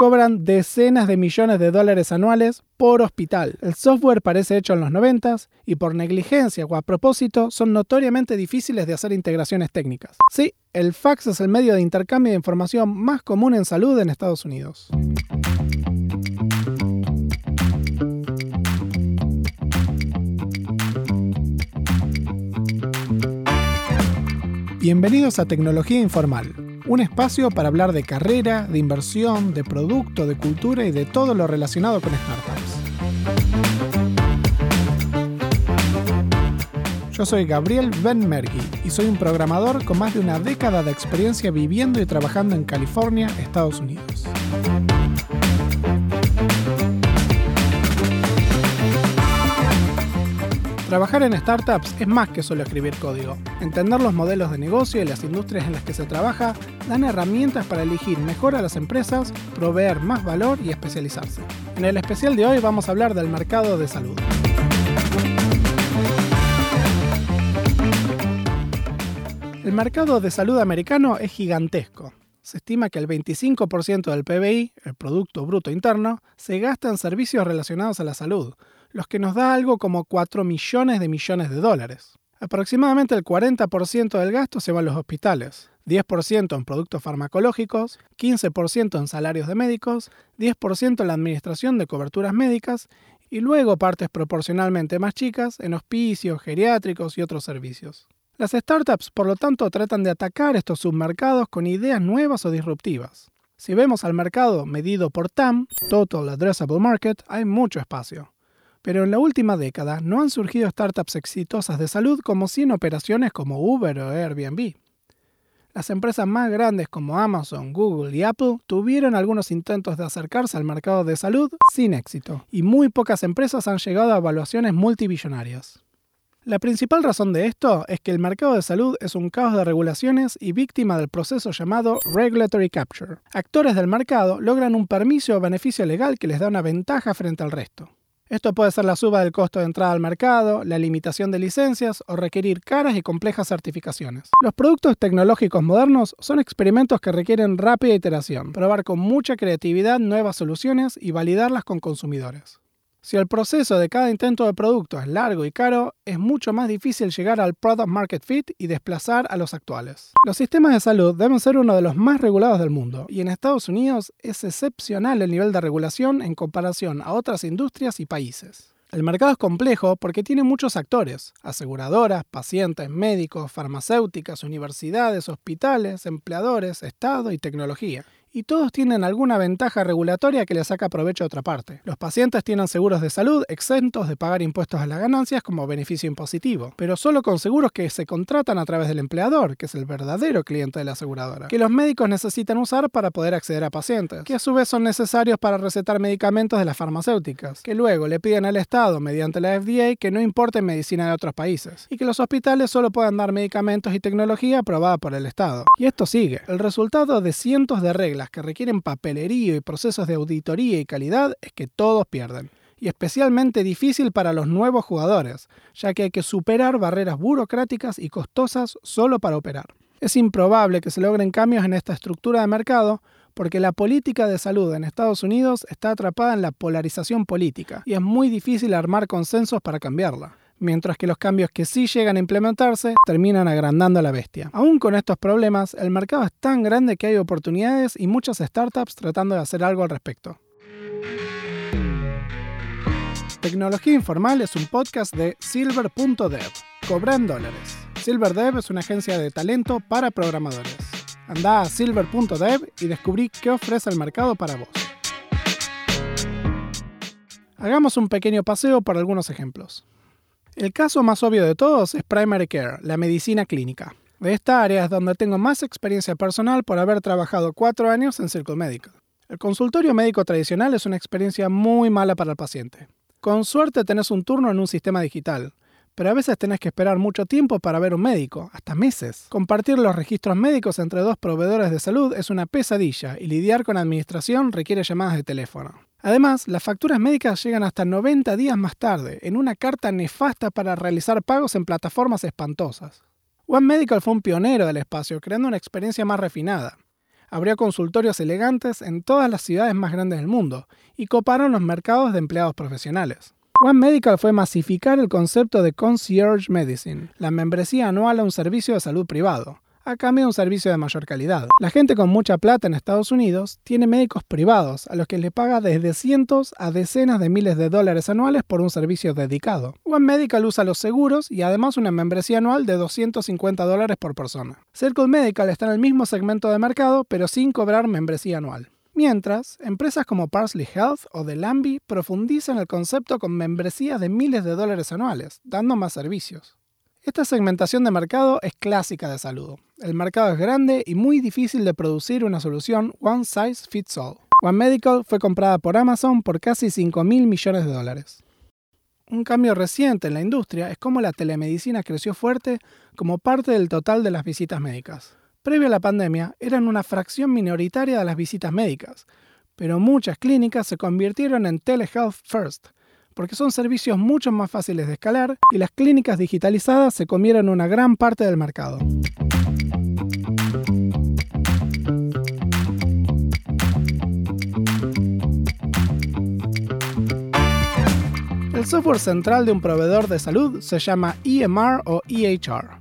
cobran decenas de millones de dólares anuales por hospital. El software parece hecho en los 90 y por negligencia o a propósito son notoriamente difíciles de hacer integraciones técnicas. Sí, el fax es el medio de intercambio de información más común en salud en Estados Unidos. Bienvenidos a Tecnología Informal, un espacio para hablar de carrera, de inversión, de producto, de cultura y de todo lo relacionado con startups. Yo soy Gabriel Benmergui y soy un programador con más de una década de experiencia viviendo y trabajando en California, Estados Unidos. Trabajar en startups es más que solo escribir código. Entender los modelos de negocio y las industrias en las que se trabaja dan herramientas para elegir mejor a las empresas, proveer más valor y especializarse. En el especial de hoy vamos a hablar del mercado de salud. El mercado de salud americano es gigantesco. Se estima que el 25% del PBI, el Producto Bruto Interno, se gasta en servicios relacionados a la salud, los que nos da algo como 4 millones de millones de dólares. Aproximadamente el 40% del gasto se va a los hospitales, 10% en productos farmacológicos, 15% en salarios de médicos, 10% en la administración de coberturas médicas y luego partes proporcionalmente más chicas en hospicios, geriátricos y otros servicios. Las startups, por lo tanto, tratan de atacar estos submercados con ideas nuevas o disruptivas. Si vemos al mercado medido por TAM, Total Addressable Market, hay mucho espacio pero en la última década no han surgido startups exitosas de salud como 100 operaciones como Uber o Airbnb. Las empresas más grandes como Amazon, Google y Apple tuvieron algunos intentos de acercarse al mercado de salud sin éxito, y muy pocas empresas han llegado a evaluaciones multibillonarias. La principal razón de esto es que el mercado de salud es un caos de regulaciones y víctima del proceso llamado regulatory capture. Actores del mercado logran un permiso o beneficio legal que les da una ventaja frente al resto. Esto puede ser la suba del costo de entrada al mercado, la limitación de licencias o requerir caras y complejas certificaciones. Los productos tecnológicos modernos son experimentos que requieren rápida iteración, probar con mucha creatividad nuevas soluciones y validarlas con consumidores. Si el proceso de cada intento de producto es largo y caro, es mucho más difícil llegar al product market fit y desplazar a los actuales. Los sistemas de salud deben ser uno de los más regulados del mundo, y en Estados Unidos es excepcional el nivel de regulación en comparación a otras industrias y países. El mercado es complejo porque tiene muchos actores, aseguradoras, pacientes, médicos, farmacéuticas, universidades, hospitales, empleadores, Estado y tecnología y todos tienen alguna ventaja regulatoria que le saca provecho a otra parte. Los pacientes tienen seguros de salud exentos de pagar impuestos a las ganancias como beneficio impositivo, pero solo con seguros que se contratan a través del empleador, que es el verdadero cliente de la aseguradora, que los médicos necesitan usar para poder acceder a pacientes, que a su vez son necesarios para recetar medicamentos de las farmacéuticas, que luego le piden al Estado mediante la FDA que no importe medicina de otros países, y que los hospitales solo puedan dar medicamentos y tecnología aprobada por el Estado. Y esto sigue. El resultado de cientos de reglas que requieren papelerío y procesos de auditoría y calidad es que todos pierden. Y especialmente difícil para los nuevos jugadores, ya que hay que superar barreras burocráticas y costosas solo para operar. Es improbable que se logren cambios en esta estructura de mercado porque la política de salud en Estados Unidos está atrapada en la polarización política y es muy difícil armar consensos para cambiarla mientras que los cambios que sí llegan a implementarse terminan agrandando a la bestia. Aún con estos problemas, el mercado es tan grande que hay oportunidades y muchas startups tratando de hacer algo al respecto. Tecnología Informal es un podcast de Silver.dev. Cobra en dólares. SilverDev es una agencia de talento para programadores. Anda a silver.dev y descubrí qué ofrece el mercado para vos. Hagamos un pequeño paseo por algunos ejemplos. El caso más obvio de todos es Primary Care, la medicina clínica. De esta área es donde tengo más experiencia personal por haber trabajado cuatro años en Circle Medical. El consultorio médico tradicional es una experiencia muy mala para el paciente. Con suerte tenés un turno en un sistema digital, pero a veces tenés que esperar mucho tiempo para ver un médico, hasta meses. Compartir los registros médicos entre dos proveedores de salud es una pesadilla y lidiar con administración requiere llamadas de teléfono. Además, las facturas médicas llegan hasta 90 días más tarde, en una carta nefasta para realizar pagos en plataformas espantosas. One Medical fue un pionero del espacio, creando una experiencia más refinada. Abrió consultorios elegantes en todas las ciudades más grandes del mundo y coparon los mercados de empleados profesionales. One Medical fue masificar el concepto de concierge medicine, la membresía anual a un servicio de salud privado a cambio de un servicio de mayor calidad. La gente con mucha plata en Estados Unidos tiene médicos privados a los que le paga desde cientos a decenas de miles de dólares anuales por un servicio dedicado. One Medical usa los seguros y además una membresía anual de 250 dólares por persona. Circle Medical está en el mismo segmento de mercado pero sin cobrar membresía anual. Mientras, empresas como Parsley Health o Delambi profundizan el concepto con membresías de miles de dólares anuales, dando más servicios. Esta segmentación de mercado es clásica de salud. El mercado es grande y muy difícil de producir una solución one size fits all. One Medical fue comprada por Amazon por casi 5 mil millones de dólares. Un cambio reciente en la industria es cómo la telemedicina creció fuerte como parte del total de las visitas médicas. Previo a la pandemia, eran una fracción minoritaria de las visitas médicas, pero muchas clínicas se convirtieron en telehealth first, porque son servicios mucho más fáciles de escalar y las clínicas digitalizadas se comieron una gran parte del mercado. El software central de un proveedor de salud se llama EMR o EHR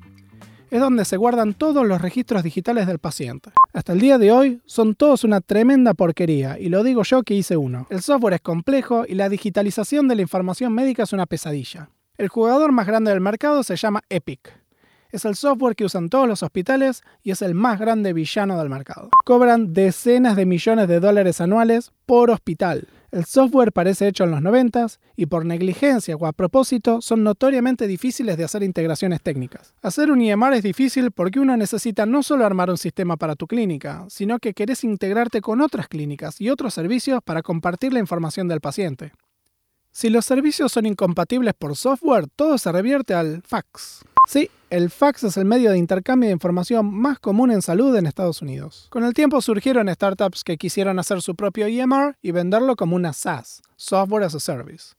es donde se guardan todos los registros digitales del paciente. Hasta el día de hoy son todos una tremenda porquería, y lo digo yo que hice uno. El software es complejo y la digitalización de la información médica es una pesadilla. El jugador más grande del mercado se llama Epic. Es el software que usan todos los hospitales y es el más grande villano del mercado. Cobran decenas de millones de dólares anuales por hospital. El software parece hecho en los 90 y por negligencia o a propósito son notoriamente difíciles de hacer integraciones técnicas. Hacer un IMR es difícil porque uno necesita no solo armar un sistema para tu clínica, sino que querés integrarte con otras clínicas y otros servicios para compartir la información del paciente. Si los servicios son incompatibles por software, todo se revierte al fax. Sí, el fax es el medio de intercambio de información más común en salud en Estados Unidos. Con el tiempo surgieron startups que quisieron hacer su propio EMR y venderlo como una SaaS, Software as a Service.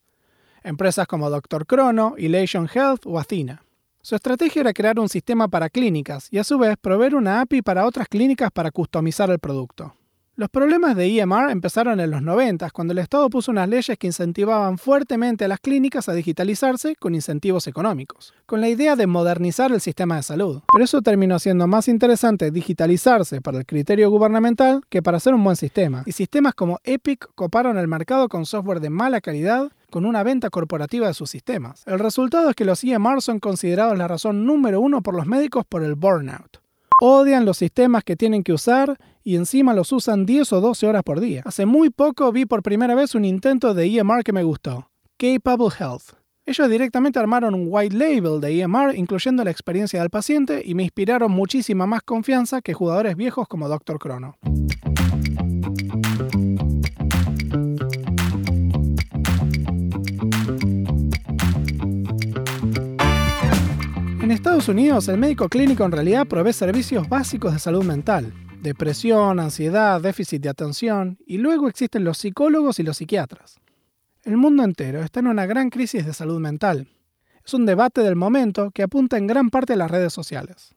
Empresas como Dr. Chrono, Elation Health o Athena. Su estrategia era crear un sistema para clínicas y a su vez proveer una API para otras clínicas para customizar el producto. Los problemas de EMR empezaron en los 90, cuando el Estado puso unas leyes que incentivaban fuertemente a las clínicas a digitalizarse con incentivos económicos, con la idea de modernizar el sistema de salud. Pero eso terminó siendo más interesante digitalizarse para el criterio gubernamental que para hacer un buen sistema. Y sistemas como Epic coparon el mercado con software de mala calidad con una venta corporativa de sus sistemas. El resultado es que los EMR son considerados la razón número uno por los médicos por el burnout odian los sistemas que tienen que usar y encima los usan 10 o 12 horas por día. Hace muy poco vi por primera vez un intento de EMR que me gustó, Capable Health. Ellos directamente armaron un white label de EMR incluyendo la experiencia del paciente y me inspiraron muchísima más confianza que jugadores viejos como Dr. Chrono. En Estados Unidos, el médico clínico en realidad provee servicios básicos de salud mental, depresión, ansiedad, déficit de atención, y luego existen los psicólogos y los psiquiatras. El mundo entero está en una gran crisis de salud mental. Es un debate del momento que apunta en gran parte a las redes sociales.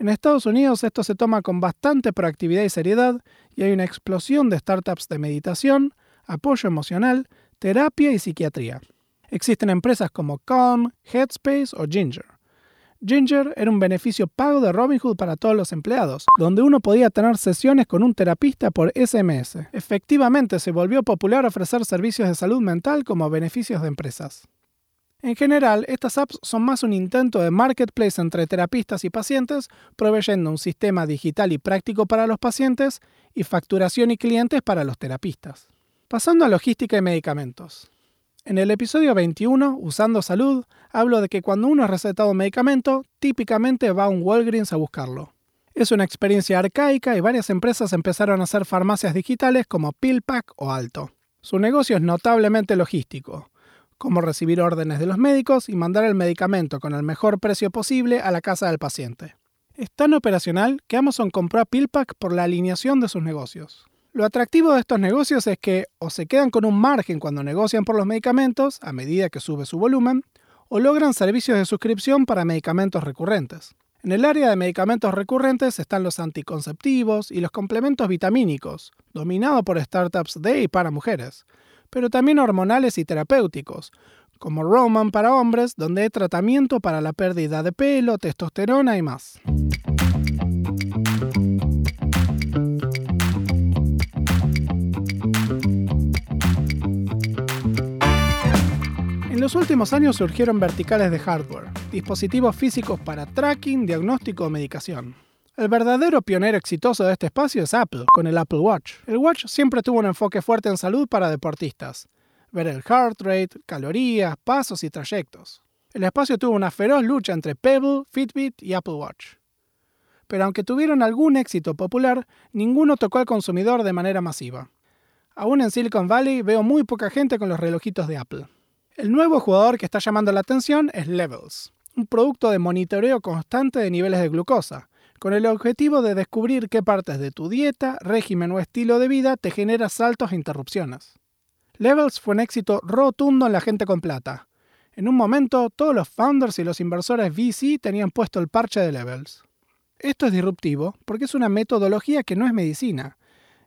En Estados Unidos esto se toma con bastante proactividad y seriedad y hay una explosión de startups de meditación, apoyo emocional, terapia y psiquiatría. Existen empresas como Calm, Headspace o Ginger. Ginger era un beneficio pago de Robinhood para todos los empleados, donde uno podía tener sesiones con un terapista por SMS. Efectivamente, se volvió popular ofrecer servicios de salud mental como beneficios de empresas. En general, estas apps son más un intento de marketplace entre terapistas y pacientes, proveyendo un sistema digital y práctico para los pacientes y facturación y clientes para los terapistas. Pasando a logística y medicamentos. En el episodio 21, Usando Salud, hablo de que cuando uno ha recetado un medicamento, típicamente va a un Walgreens a buscarlo. Es una experiencia arcaica y varias empresas empezaron a hacer farmacias digitales como PillPack o Alto. Su negocio es notablemente logístico, como recibir órdenes de los médicos y mandar el medicamento con el mejor precio posible a la casa del paciente. Es tan operacional que Amazon compró a PillPack por la alineación de sus negocios. Lo atractivo de estos negocios es que o se quedan con un margen cuando negocian por los medicamentos a medida que sube su volumen, o logran servicios de suscripción para medicamentos recurrentes. En el área de medicamentos recurrentes están los anticonceptivos y los complementos vitamínicos, dominado por startups de y para mujeres, pero también hormonales y terapéuticos, como Roman para hombres, donde hay tratamiento para la pérdida de pelo, testosterona y más. Los últimos años surgieron verticales de hardware, dispositivos físicos para tracking, diagnóstico o medicación. El verdadero pionero exitoso de este espacio es Apple, con el Apple Watch. El Watch siempre tuvo un enfoque fuerte en salud para deportistas, ver el heart rate, calorías, pasos y trayectos. El espacio tuvo una feroz lucha entre Pebble, Fitbit y Apple Watch. Pero aunque tuvieron algún éxito popular, ninguno tocó al consumidor de manera masiva. Aún en Silicon Valley veo muy poca gente con los relojitos de Apple. El nuevo jugador que está llamando la atención es Levels, un producto de monitoreo constante de niveles de glucosa, con el objetivo de descubrir qué partes de tu dieta, régimen o estilo de vida te genera saltos e interrupciones. Levels fue un éxito rotundo en la gente con plata. En un momento, todos los founders y los inversores VC tenían puesto el parche de Levels. Esto es disruptivo porque es una metodología que no es medicina,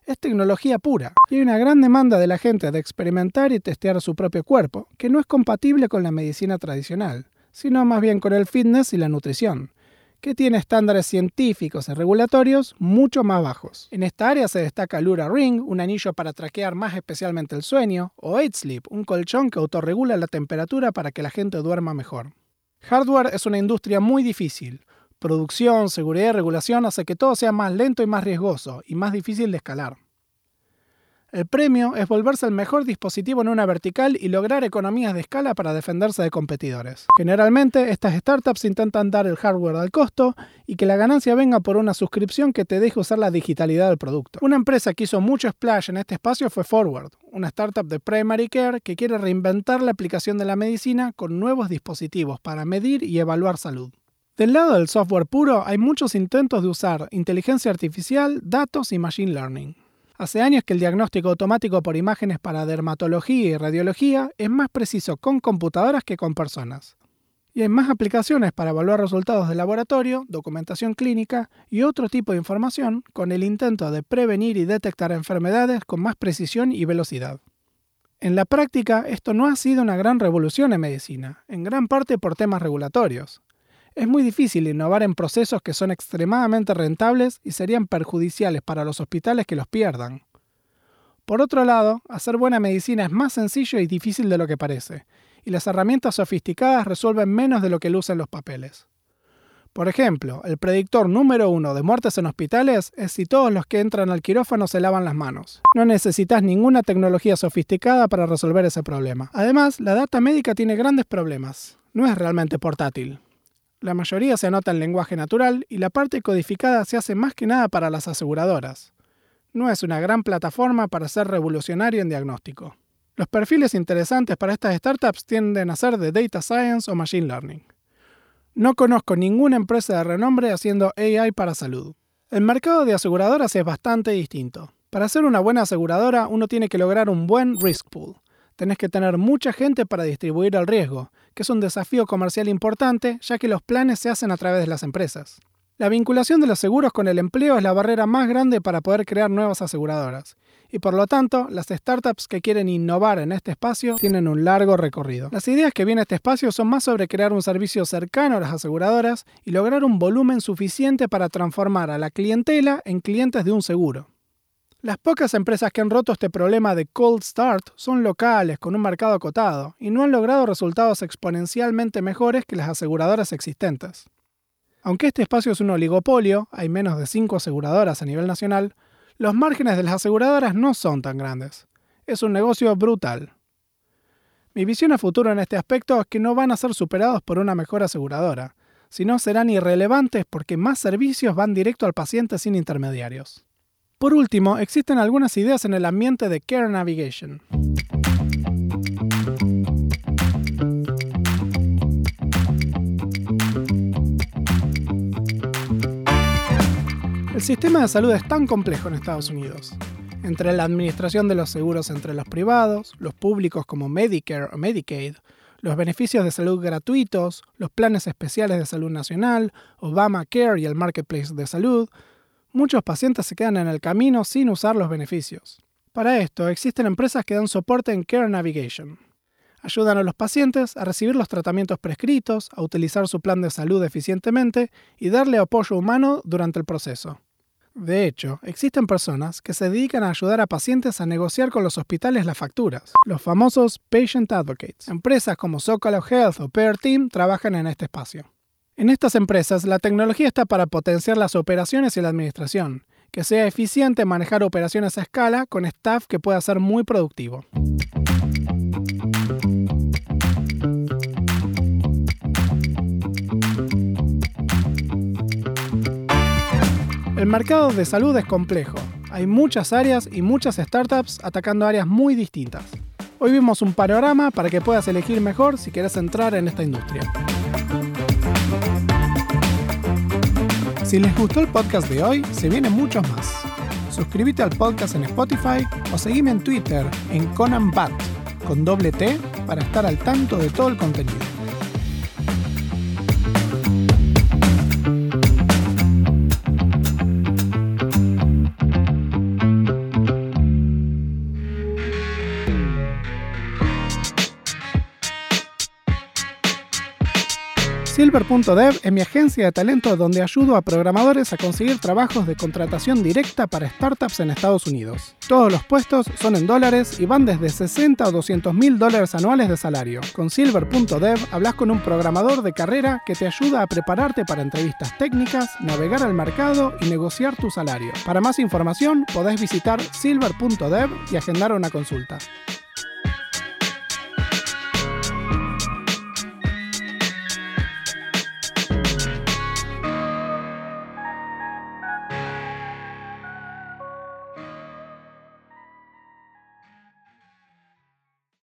es tecnología pura y hay una gran demanda de la gente de experimentar y testear su propio cuerpo, que no es compatible con la medicina tradicional, sino más bien con el fitness y la nutrición, que tiene estándares científicos y regulatorios mucho más bajos. En esta área se destaca Lura Ring, un anillo para traquear más especialmente el sueño, o 8 Sleep, un colchón que autorregula la temperatura para que la gente duerma mejor. Hardware es una industria muy difícil, producción, seguridad y regulación hace que todo sea más lento y más riesgoso y más difícil de escalar. El premio es volverse el mejor dispositivo en una vertical y lograr economías de escala para defenderse de competidores. Generalmente, estas startups intentan dar el hardware al costo y que la ganancia venga por una suscripción que te deje usar la digitalidad del producto. Una empresa que hizo mucho splash en este espacio fue Forward, una startup de primary care que quiere reinventar la aplicación de la medicina con nuevos dispositivos para medir y evaluar salud. Del lado del software puro hay muchos intentos de usar inteligencia artificial, datos y machine learning. Hace años que el diagnóstico automático por imágenes para dermatología y radiología es más preciso con computadoras que con personas. Y hay más aplicaciones para evaluar resultados de laboratorio, documentación clínica y otro tipo de información con el intento de prevenir y detectar enfermedades con más precisión y velocidad. En la práctica, esto no ha sido una gran revolución en medicina, en gran parte por temas regulatorios. Es muy difícil innovar en procesos que son extremadamente rentables y serían perjudiciales para los hospitales que los pierdan. Por otro lado, hacer buena medicina es más sencillo y difícil de lo que parece, y las herramientas sofisticadas resuelven menos de lo que lucen los papeles. Por ejemplo, el predictor número uno de muertes en hospitales es si todos los que entran al quirófano se lavan las manos. No necesitas ninguna tecnología sofisticada para resolver ese problema. Además, la data médica tiene grandes problemas. No es realmente portátil. La mayoría se anota en lenguaje natural y la parte codificada se hace más que nada para las aseguradoras. No es una gran plataforma para ser revolucionario en diagnóstico. Los perfiles interesantes para estas startups tienden a ser de Data Science o Machine Learning. No conozco ninguna empresa de renombre haciendo AI para salud. El mercado de aseguradoras es bastante distinto. Para ser una buena aseguradora uno tiene que lograr un buen risk pool. Tenés que tener mucha gente para distribuir el riesgo que es un desafío comercial importante, ya que los planes se hacen a través de las empresas. La vinculación de los seguros con el empleo es la barrera más grande para poder crear nuevas aseguradoras, y por lo tanto, las startups que quieren innovar en este espacio tienen un largo recorrido. Las ideas que viene a este espacio son más sobre crear un servicio cercano a las aseguradoras y lograr un volumen suficiente para transformar a la clientela en clientes de un seguro. Las pocas empresas que han roto este problema de cold start son locales, con un mercado acotado, y no han logrado resultados exponencialmente mejores que las aseguradoras existentes. Aunque este espacio es un oligopolio, hay menos de 5 aseguradoras a nivel nacional, los márgenes de las aseguradoras no son tan grandes. Es un negocio brutal. Mi visión a futuro en este aspecto es que no van a ser superados por una mejor aseguradora, sino serán irrelevantes porque más servicios van directo al paciente sin intermediarios. Por último, existen algunas ideas en el ambiente de Care Navigation. El sistema de salud es tan complejo en Estados Unidos. Entre la administración de los seguros entre los privados, los públicos como Medicare o Medicaid, los beneficios de salud gratuitos, los planes especiales de salud nacional, Obamacare y el Marketplace de salud, muchos pacientes se quedan en el camino sin usar los beneficios. Para esto existen empresas que dan soporte en Care Navigation. Ayudan a los pacientes a recibir los tratamientos prescritos, a utilizar su plan de salud eficientemente y darle apoyo humano durante el proceso. De hecho, existen personas que se dedican a ayudar a pacientes a negociar con los hospitales las facturas, los famosos Patient Advocates. Empresas como Zocalo Health o Pear Team trabajan en este espacio. En estas empresas, la tecnología está para potenciar las operaciones y la administración, que sea eficiente manejar operaciones a escala con staff que pueda ser muy productivo. El mercado de salud es complejo. Hay muchas áreas y muchas startups atacando áreas muy distintas. Hoy vimos un panorama para que puedas elegir mejor si quieres entrar en esta industria. Si les gustó el podcast de hoy, se vienen muchos más. Suscríbete al podcast en Spotify o seguime en Twitter en Conan Bat con doble T para estar al tanto de todo el contenido. Silver.dev es mi agencia de talento donde ayudo a programadores a conseguir trabajos de contratación directa para startups en Estados Unidos. Todos los puestos son en dólares y van desde 60 o 200 mil dólares anuales de salario. Con Silver.dev hablas con un programador de carrera que te ayuda a prepararte para entrevistas técnicas, navegar al mercado y negociar tu salario. Para más información podés visitar silver.dev y agendar una consulta.